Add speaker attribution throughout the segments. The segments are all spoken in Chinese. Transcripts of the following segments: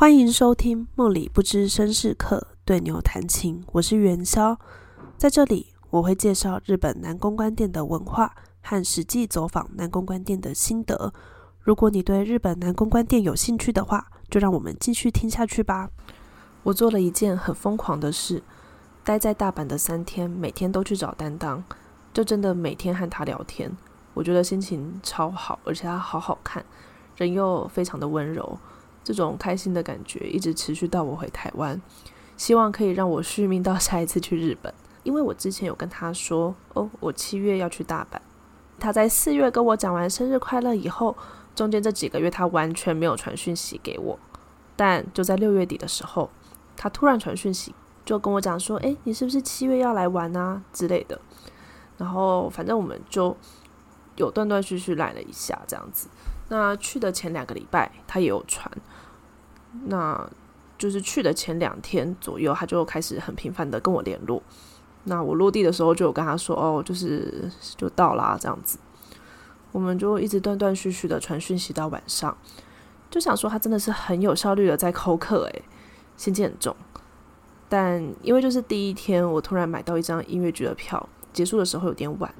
Speaker 1: 欢迎收听《梦里不知身是客对牛弹琴》，我是元宵，在这里我会介绍日本南公关店的文化和实际走访南公关店的心得。如果你对日本南公关店有兴趣的话，就让我们继续听下去吧。我做了一件很疯狂的事，待在大阪的三天，每天都去找担当，就真的每天和他聊天。我觉得心情超好，而且他好好看，人又非常的温柔。这种开心的感觉一直持续到我回台湾，希望可以让我续命到下一次去日本。因为我之前有跟他说，哦，我七月要去大阪。他在四月跟我讲完生日快乐以后，中间这几个月他完全没有传讯息给我。但就在六月底的时候，他突然传讯息，就跟我讲说，诶，你是不是七月要来玩啊之类的。然后反正我们就有断断续续来了一下这样子。那去的前两个礼拜，他也有传。那就是去的前两天左右，他就开始很频繁的跟我联络。那我落地的时候，就有跟他说：“哦，就是就到啦，这样子。”我们就一直断断续续的传讯息到晚上，就想说他真的是很有效率的在扣客，诶，心机很重。但因为就是第一天，我突然买到一张音乐剧的票，结束的时候有点晚，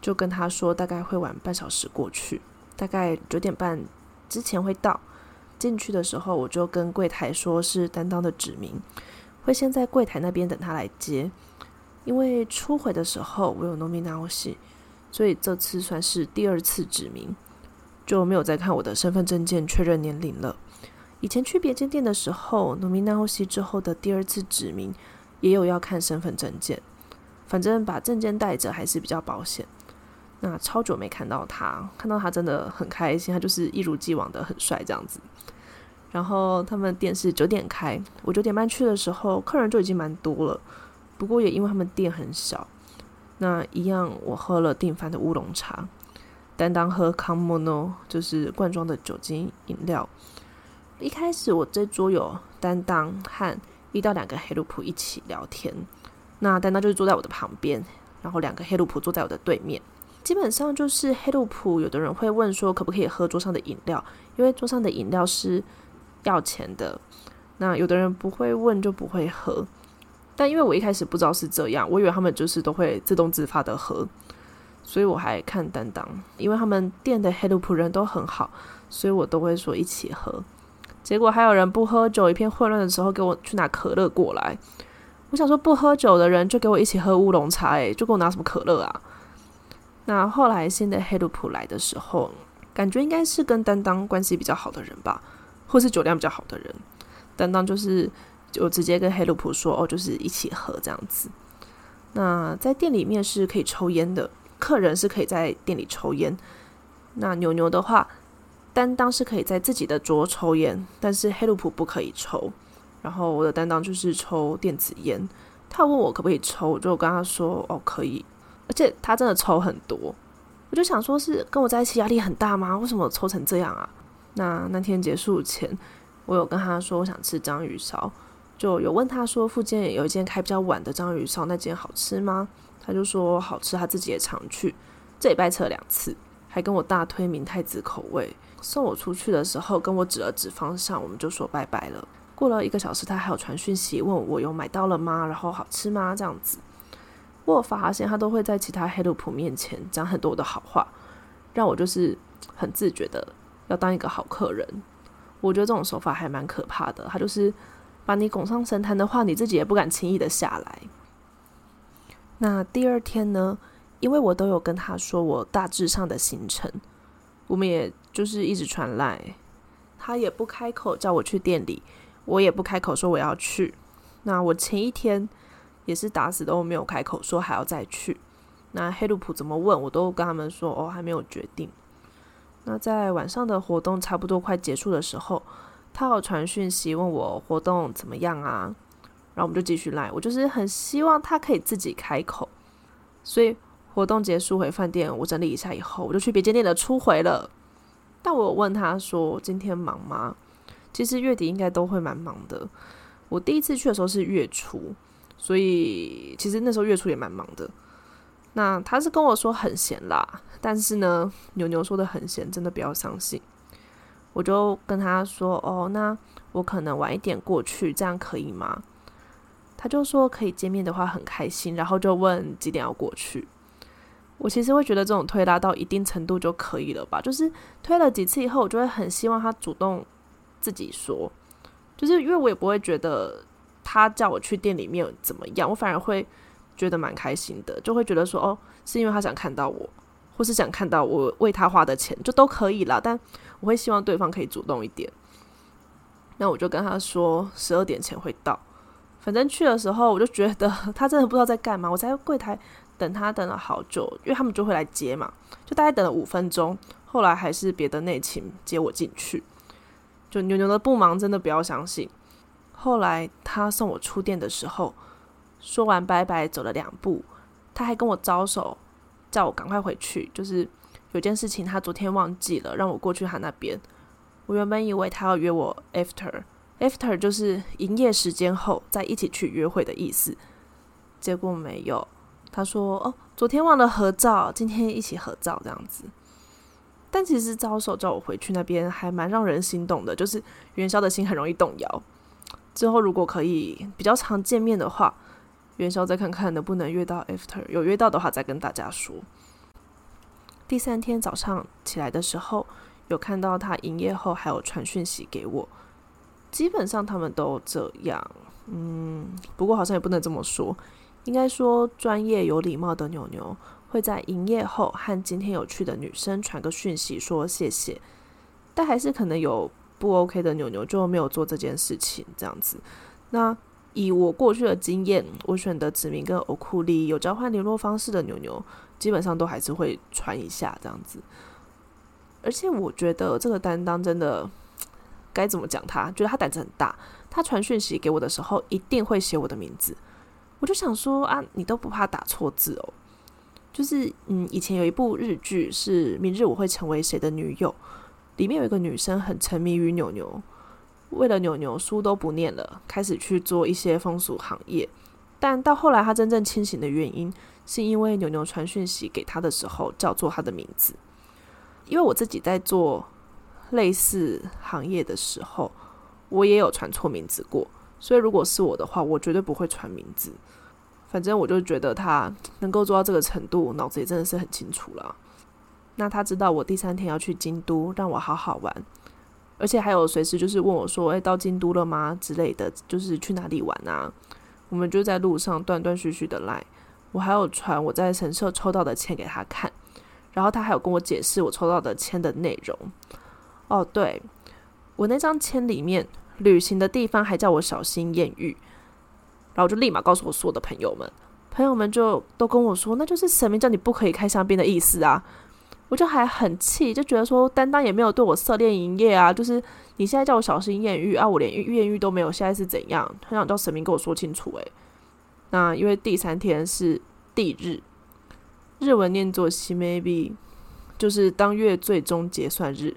Speaker 1: 就跟他说大概会晚半小时过去，大概九点半之前会到。进去的时候，我就跟柜台说是担当的指名，会先在柜台那边等他来接。因为初回的时候我有 nominal 所以这次算是第二次指名，就没有再看我的身份证件确认年龄了。以前去别间店的时候，nominal 之后的第二次指名也有要看身份证件，反正把证件带着还是比较保险。那超久没看到他，看到他真的很开心，他就是一如既往的很帅这样子。然后他们店是九点开，我九点半去的时候，客人就已经蛮多了。不过也因为他们店很小，那一样我喝了订饭的乌龙茶，担当喝康莫诺，就是罐装的酒精饮料。一开始我这桌有担当和一到两个黑鲁普一起聊天，那担当就是坐在我的旁边，然后两个黑鲁普坐在我的对面。基本上就是黑路普，有的人会问说可不可以喝桌上的饮料，因为桌上的饮料是要钱的。那有的人不会问就不会喝，但因为我一开始不知道是这样，我以为他们就是都会自动自发的喝，所以我还看担当，因为他们店的黑路普人都很好，所以我都会说一起喝。结果还有人不喝酒，一片混乱的时候给我去拿可乐过来。我想说不喝酒的人就给我一起喝乌龙茶，诶，就给我拿什么可乐啊？那后来新的黑鲁普来的时候，感觉应该是跟担当关系比较好的人吧，或是酒量比较好的人。担当就是就直接跟黑鲁普说：“哦，就是一起喝这样子。”那在店里面是可以抽烟的，客人是可以在店里抽烟。那牛牛的话，担当是可以在自己的桌抽烟，但是黑鲁普不可以抽。然后我的担当就是抽电子烟，他问我可不可以抽，我就跟他说：“哦，可以。”而且他真的抽很多，我就想说，是跟我在一起压力很大吗？为什么抽成这样啊？那那天结束前，我有跟他说我想吃章鱼烧，就有问他说附近有一间开比较晚的章鱼烧，那间好吃吗？他就说好吃，他自己也常去，这礼拜吃了两次，还跟我大推明太子口味。送我出去的时候，跟我指了指方向，我们就说拜拜了。过了一个小时，他还有传讯息问我有买到了吗？然后好吃吗？这样子。我发现他都会在其他黑奴仆面前讲很多的好话，让我就是很自觉的要当一个好客人。我觉得这种手法还蛮可怕的。他就是把你拱上神坛的话，你自己也不敢轻易的下来。那第二天呢？因为我都有跟他说我大致上的行程，我们也就是一直传来，他也不开口叫我去店里，我也不开口说我要去。那我前一天。也是打死都没有开口说还要再去。那黑路普怎么问我都跟他们说哦还没有决定。那在晚上的活动差不多快结束的时候，他有传讯息问我活动怎么样啊？然后我们就继续来。我就是很希望他可以自己开口。所以活动结束回饭店，我整理一下以后，我就去别间店的初回了。但我有问他说今天忙吗？其实月底应该都会蛮忙的。我第一次去的时候是月初。所以其实那时候月初也蛮忙的。那他是跟我说很闲啦，但是呢，牛牛说的很闲，真的不要相信。我就跟他说：“哦，那我可能晚一点过去，这样可以吗？”他就说可以见面的话很开心，然后就问几点要过去。我其实会觉得这种推拉到一定程度就可以了吧，就是推了几次以后，我就会很希望他主动自己说，就是因为我也不会觉得他叫我去店里面怎么样，我反而会觉得蛮开心的，就会觉得说哦，是因为他想看到我，或是想看到我为他花的钱，就都可以啦。但我会希望对方可以主动一点。那我就跟他说十二点前会到，反正去的时候我就觉得他真的不知道在干嘛，我在柜台。等他等了好久，因为他们就会来接嘛，就大概等了五分钟。后来还是别的内勤接我进去。就牛牛的不忙，真的不要相信。后来他送我出店的时候，说完拜拜，走了两步，他还跟我招手，叫我赶快回去。就是有件事情他昨天忘记了，让我过去他那边。我原本以为他要约我 after，after 就是营业时间后再一起去约会的意思，结果没有。他说：“哦，昨天忘了合照，今天一起合照这样子。但其实招手叫我回去那边，还蛮让人心动的。就是元宵的心很容易动摇。之后如果可以比较常见面的话，元宵再看看能不能约到 after。有约到的话，再跟大家说。第三天早上起来的时候，有看到他营业后还有传讯息给我。基本上他们都这样，嗯，不过好像也不能这么说。”应该说，专业有礼貌的牛牛会在营业后和今天有趣的女生传个讯息说谢谢，但还是可能有不 OK 的牛牛就没有做这件事情这样子。那以我过去的经验，我选的子明跟欧库利有交换联络方式的牛牛，基本上都还是会传一下这样子。而且我觉得这个担当真的该怎么讲？他觉得他胆子很大，他传讯息给我的时候一定会写我的名字。我就想说啊，你都不怕打错字哦？就是嗯，以前有一部日剧是《明日我会成为谁的女友》，里面有一个女生很沉迷于牛牛，为了牛牛书都不念了，开始去做一些风俗行业。但到后来，她真正清醒的原因，是因为牛牛传讯息给她的时候叫做她的名字。因为我自己在做类似行业的时候，我也有传错名字过。所以，如果是我的话，我绝对不会传名字。反正我就觉得他能够做到这个程度，脑子也真的是很清楚了。那他知道我第三天要去京都，让我好好玩，而且还有随时就是问我说：“诶，到京都了吗？”之类的，就是去哪里玩啊？我们就在路上断断续续的来。我还有传我在神社抽到的签给他看，然后他还有跟我解释我抽到的签的内容。哦，对我那张签里面。旅行的地方还叫我小心艳遇，然后就立马告诉我所有的朋友们，朋友们就都跟我说，那就是神明叫你不可以开香槟的意思啊！我就还很气，就觉得说担当也没有对我涉猎营业啊，就是你现在叫我小心艳遇啊，我连艳遇都没有，现在是怎样？很想叫神明跟我说清楚诶。那因为第三天是地日，日文念作西 maybe，就是当月最终结算日。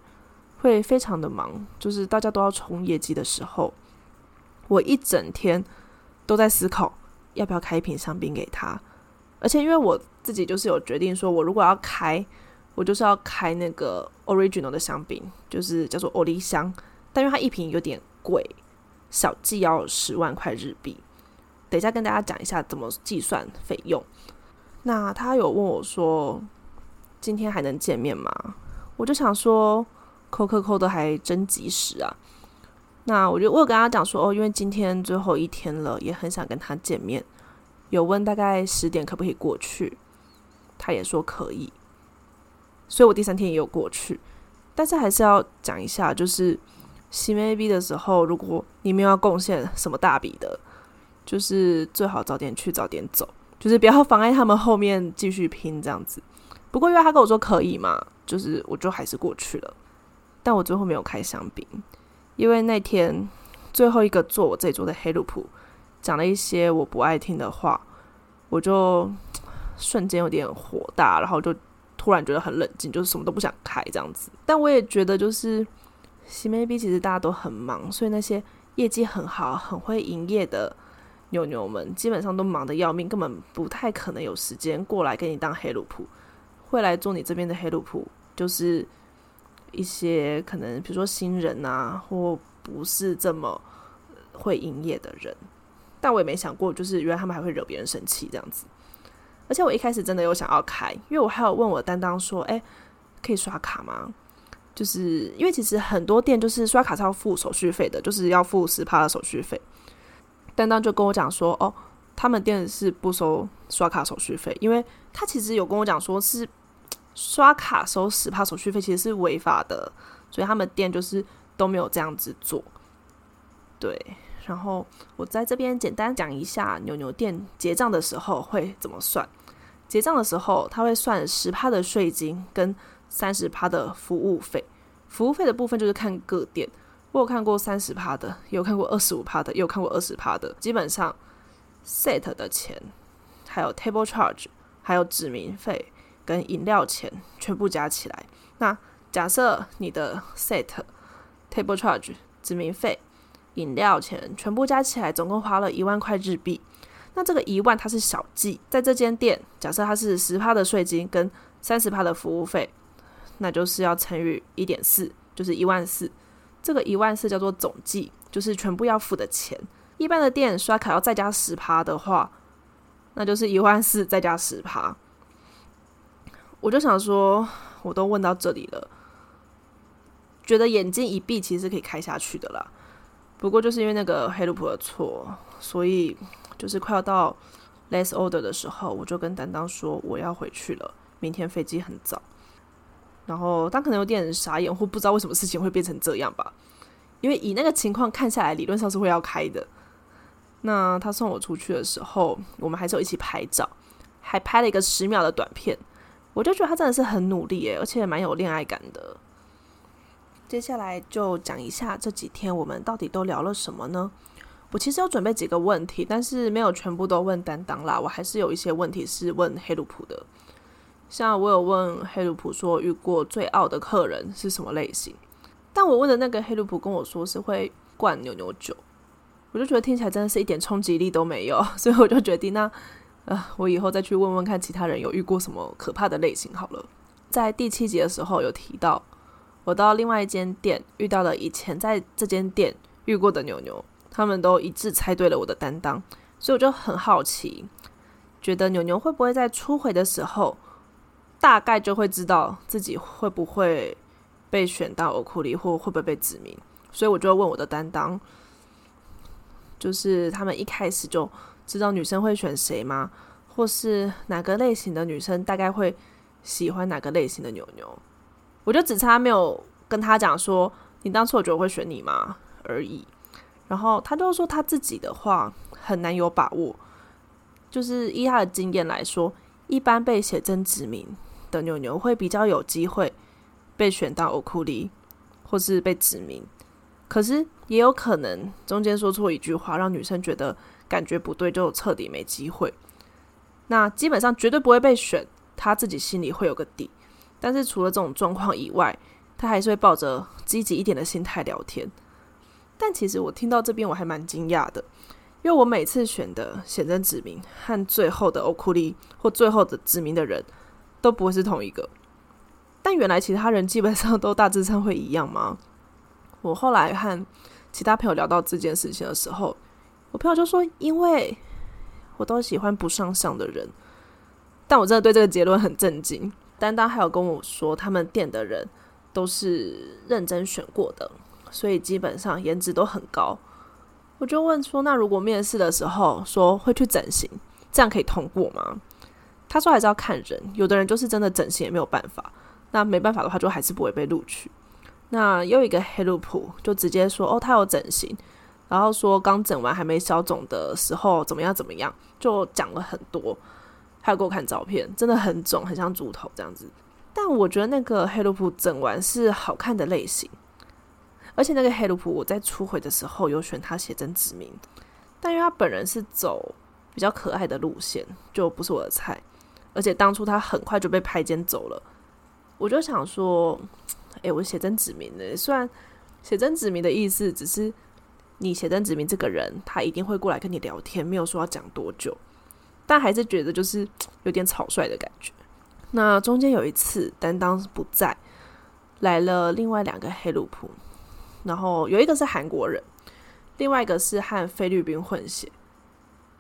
Speaker 1: 会非常的忙，就是大家都要冲业绩的时候，我一整天都在思考要不要开一瓶香槟给他。而且因为我自己就是有决定，说我如果要开，我就是要开那个 original 的香槟，就是叫做欧丽香。但因为它一瓶有点贵，小计要十万块日币。等一下跟大家讲一下怎么计算费用。那他有问我说，今天还能见面吗？我就想说。扣扣扣的还真及时啊！那我就我有跟他讲说哦，因为今天最后一天了，也很想跟他见面。有问大概十点可不可以过去，他也说可以。所以我第三天也有过去，但是还是要讲一下，就是洗 A B 的时候，如果你没有要贡献什么大笔的，就是最好早点去早点走，就是不要妨碍他们后面继续拼这样子。不过因为他跟我说可以嘛，就是我就还是过去了。但我最后没有开香槟，因为那天最后一个坐我这桌的黑鲁普讲了一些我不爱听的话，我就瞬间有点火大，然后就突然觉得很冷静，就是什么都不想开这样子。但我也觉得，就是西梅 B 其实大家都很忙，所以那些业绩很好、很会营业的牛牛们，基本上都忙得要命，根本不太可能有时间过来给你当黑鲁普，会来做你这边的黑鲁普，就是。一些可能比如说新人啊，或不是这么会营业的人。但我也没想过，就是原来他们还会惹别人生气这样子。而且我一开始真的有想要开，因为我还有问我担当说：“哎，可以刷卡吗？”就是因为其实很多店就是刷卡是要付手续费的，就是要付十趴的手续费。担当就跟我讲说：“哦，他们店是不收刷卡手续费，因为他其实有跟我讲说是刷卡收十趴手续费其实是违法的，所以他们店就是都没有这样子做。”对。然后我在这边简单讲一下牛牛店结账的时候会怎么算。结账的时候，他会算十趴的税金跟三十趴的服务费。服务费的部分就是看各店，我有看过三十趴的，有看过二十五趴的，也有看过二十趴的。基本上 set 的钱，还有 table charge，还有指名费跟饮料钱全部加起来。那假设你的 set table charge 指名费。饮料钱全部加起来，总共花了一万块日币。那这个一万它是小计，在这间店，假设它是十趴的税金跟三十趴的服务费，那就是要乘以一点四，就是一万四。这个一万四叫做总计，就是全部要付的钱。一般的店刷卡要再加十趴的话，那就是一万四再加十趴。我就想说，我都问到这里了，觉得眼睛一闭，其实可以开下去的啦。不过就是因为那个黑鲁普的错，所以就是快要到 less order 的时候，我就跟担当说我要回去了，明天飞机很早。然后他可能有点傻眼，或不知道为什么事情会变成这样吧。因为以那个情况看下来，理论上是会要开的。那他送我出去的时候，我们还是有一起拍照，还拍了一个十秒的短片。我就觉得他真的是很努力诶，而且蛮有恋爱感的。接下来就讲一下这几天我们到底都聊了什么呢？我其实有准备几个问题，但是没有全部都问担当啦。我还是有一些问题是问黑鲁普的。像我有问黑鲁普说遇过最傲的客人是什么类型，但我问的那个黑鲁普跟我说是会灌牛牛酒，我就觉得听起来真的是一点冲击力都没有，所以我就决定那呃，我以后再去问问看其他人有遇过什么可怕的类型好了。在第七集的时候有提到。我到另外一间店遇到了以前在这间店遇过的牛牛，他们都一致猜对了我的担当，所以我就很好奇，觉得牛牛会不会在初回的时候，大概就会知道自己会不会被选到欧库里，或会不会被指名，所以我就问我的担当，就是他们一开始就知道女生会选谁吗？或是哪个类型的女生大概会喜欢哪个类型的牛牛？我就只差没有跟他讲说，你当初我觉得会选你吗而已。然后他就说他自己的话很难有把握，就是依他的经验来说，一般被写真指名的牛牛会比较有机会被选到欧库里，或是被指名。可是也有可能中间说错一句话，让女生觉得感觉不对，就彻底没机会。那基本上绝对不会被选，他自己心里会有个底。但是除了这种状况以外，他还是会抱着积极一点的心态聊天。但其实我听到这边我还蛮惊讶的，因为我每次选的显真指名和最后的欧库利或最后的指名的人都不会是同一个。但原来其他人基本上都大致上会一样吗？我后来和其他朋友聊到这件事情的时候，我朋友就说：“因为我都喜欢不上相的人。”但我真的对这个结论很震惊。担当还有跟我说，他们店的人都是认真选过的，所以基本上颜值都很高。我就问说，那如果面试的时候说会去整形，这样可以通过吗？他说还是要看人，有的人就是真的整形也没有办法，那没办法的话就还是不会被录取。那又一个黑路普就直接说，哦，他有整形，然后说刚整完还没消肿的时候怎么样怎么样，就讲了很多。他给我看照片，真的很肿，很像猪头这样子。但我觉得那个黑鲁普整完是好看的类型，而且那个黑鲁普我在初回的时候有选他写真指名，但因为他本人是走比较可爱的路线，就不是我的菜。而且当初他很快就被拍肩走了，我就想说，诶，我写真指名的，虽然写真指名的意思只是你写真指名这个人，他一定会过来跟你聊天，没有说要讲多久。但还是觉得就是 有点草率的感觉。那中间有一次担当不在，来了另外两个黑鲁普，然后有一个是韩国人，另外一个是和菲律宾混血。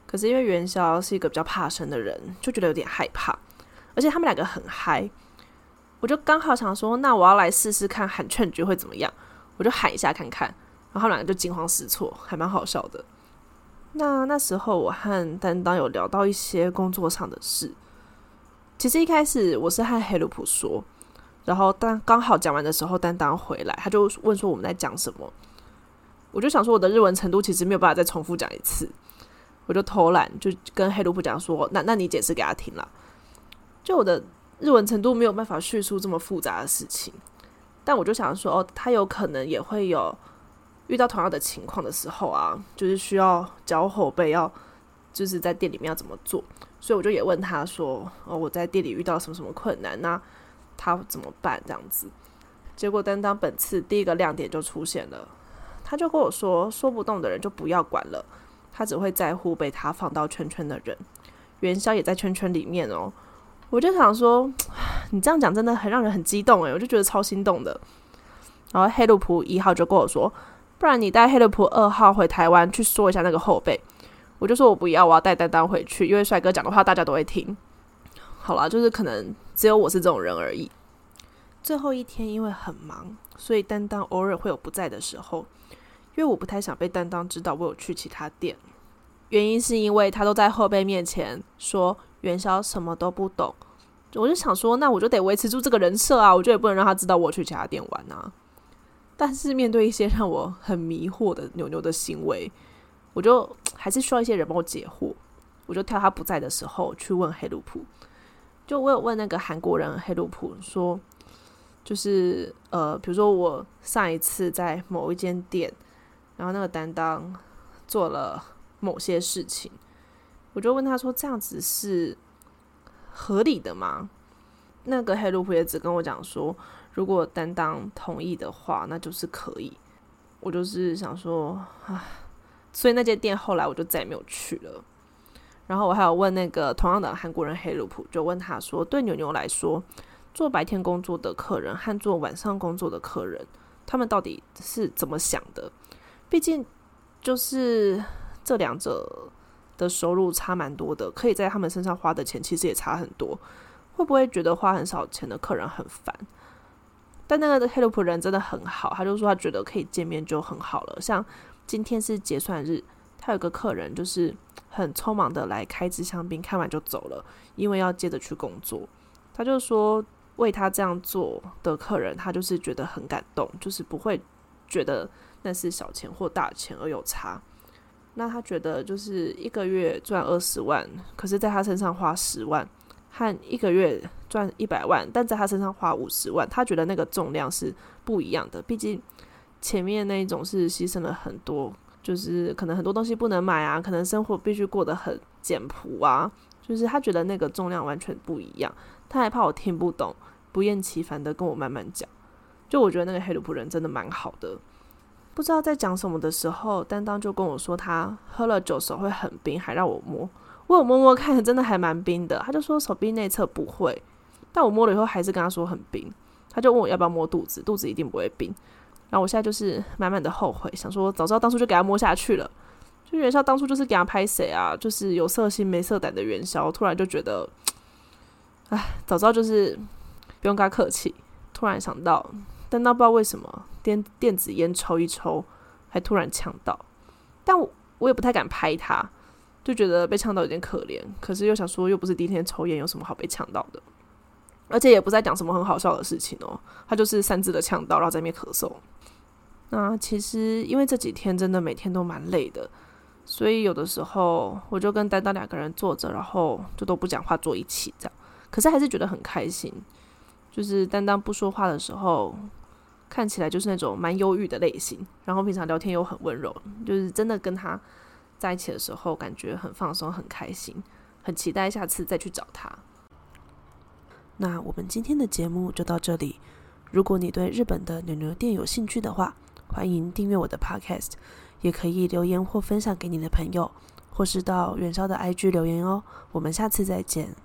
Speaker 1: 可是因为元宵是一个比较怕生的人，就觉得有点害怕，而且他们两个很嗨，我就刚好想说，那我要来试试看喊劝局会怎么样，我就喊一下看看，然后他们两个就惊慌失措，还蛮好笑的。那那时候我和担当有聊到一些工作上的事，其实一开始我是和黑鲁普说，然后当刚好讲完的时候，担当回来，他就问说我们在讲什么，我就想说我的日文程度其实没有办法再重复讲一次，我就偷懒就跟黑鲁普讲说，那那你解释给他听了，就我的日文程度没有办法叙述这么复杂的事情，但我就想说哦，他有可能也会有。遇到同样的情况的时候啊，就是需要教后辈要就是在店里面要怎么做，所以我就也问他说：“哦，我在店里遇到什么什么困难，那他怎么办？”这样子，结果担当本次第一个亮点就出现了，他就跟我说：“说不动的人就不要管了，他只会在乎被他放到圈圈的人。”元宵也在圈圈里面哦，我就想说，你这样讲真的很让人很激动诶，我就觉得超心动的。然后黑路普一号就跟我说。不然你带黑勒普二号回台湾去说一下那个后辈，我就说我不要，我要带丹丹回去，因为帅哥讲的话大家都会听。好了，就是可能只有我是这种人而已。最后一天因为很忙，所以担当偶尔会有不在的时候，因为我不太想被担当知道我有去其他店，原因是因为他都在后辈面前说元宵什么都不懂，我就想说那我就得维持住这个人设啊，我就也不能让他知道我去其他店玩啊。但是面对一些让我很迷惑的牛牛的行为，我就还是需要一些人帮我解惑。我就挑他不在的时候去问黑鲁普。就我有问那个韩国人黑鲁普说，就是呃，比如说我上一次在某一间店，然后那个担当做了某些事情，我就问他说，这样子是合理的吗？那个黑鲁普也只跟我讲说。如果担当同意的话，那就是可以。我就是想说，啊，所以那间店后来我就再也没有去了。然后我还有问那个同样的韩国人黑鲁普，就问他说，对牛牛来说，做白天工作的客人和做晚上工作的客人，他们到底是怎么想的？毕竟就是这两者的收入差蛮多的，可以在他们身上花的钱其实也差很多。会不会觉得花很少钱的客人很烦？但那个的黑鲁普人真的很好，他就说他觉得可以见面就很好了。像今天是结算日，他有个客人就是很匆忙的来开支香槟，看完就走了，因为要接着去工作。他就说为他这样做的客人，他就是觉得很感动，就是不会觉得那是小钱或大钱而有差。那他觉得就是一个月赚二十万，可是在他身上花十万。和一个月赚一百万，但在他身上花五十万，他觉得那个重量是不一样的。毕竟前面那一种是牺牲了很多，就是可能很多东西不能买啊，可能生活必须过得很简朴啊，就是他觉得那个重量完全不一样。他还怕我听不懂，不厌其烦的跟我慢慢讲。就我觉得那个黑鲁普人真的蛮好的，不知道在讲什么的时候，担当就跟我说他喝了酒手会很冰，还让我摸。我有摸摸看，真的还蛮冰的。他就说手臂内侧不会，但我摸了以后还是跟他说很冰。他就问我要不要摸肚子，肚子一定不会冰。然后我现在就是满满的后悔，想说早知道当初就给他摸下去了。就元宵当初就是给他拍谁啊？就是有色心没色胆的元宵，突然就觉得，哎，早知道就是不用跟他客气。突然想到，但那不知道为什么电电子烟抽一抽，还突然呛到。但我我也不太敢拍他。就觉得被呛到有点可怜，可是又想说又不是第一天抽烟，有什么好被呛到的？而且也不再讲什么很好笑的事情哦，他就是擅自的呛到，然后在那边咳嗽。那其实因为这几天真的每天都蛮累的，所以有的时候我就跟丹丹两个人坐着，然后就都不讲话坐一起这样。可是还是觉得很开心，就是丹丹不说话的时候，看起来就是那种蛮忧郁的类型，然后平常聊天又很温柔，就是真的跟他。在一起的时候，感觉很放松、很开心，很期待下次再去找他。那我们今天的节目就到这里。如果你对日本的牛牛店有兴趣的话，欢迎订阅我的 Podcast，也可以留言或分享给你的朋友，或是到元宵的 IG 留言哦。我们下次再见。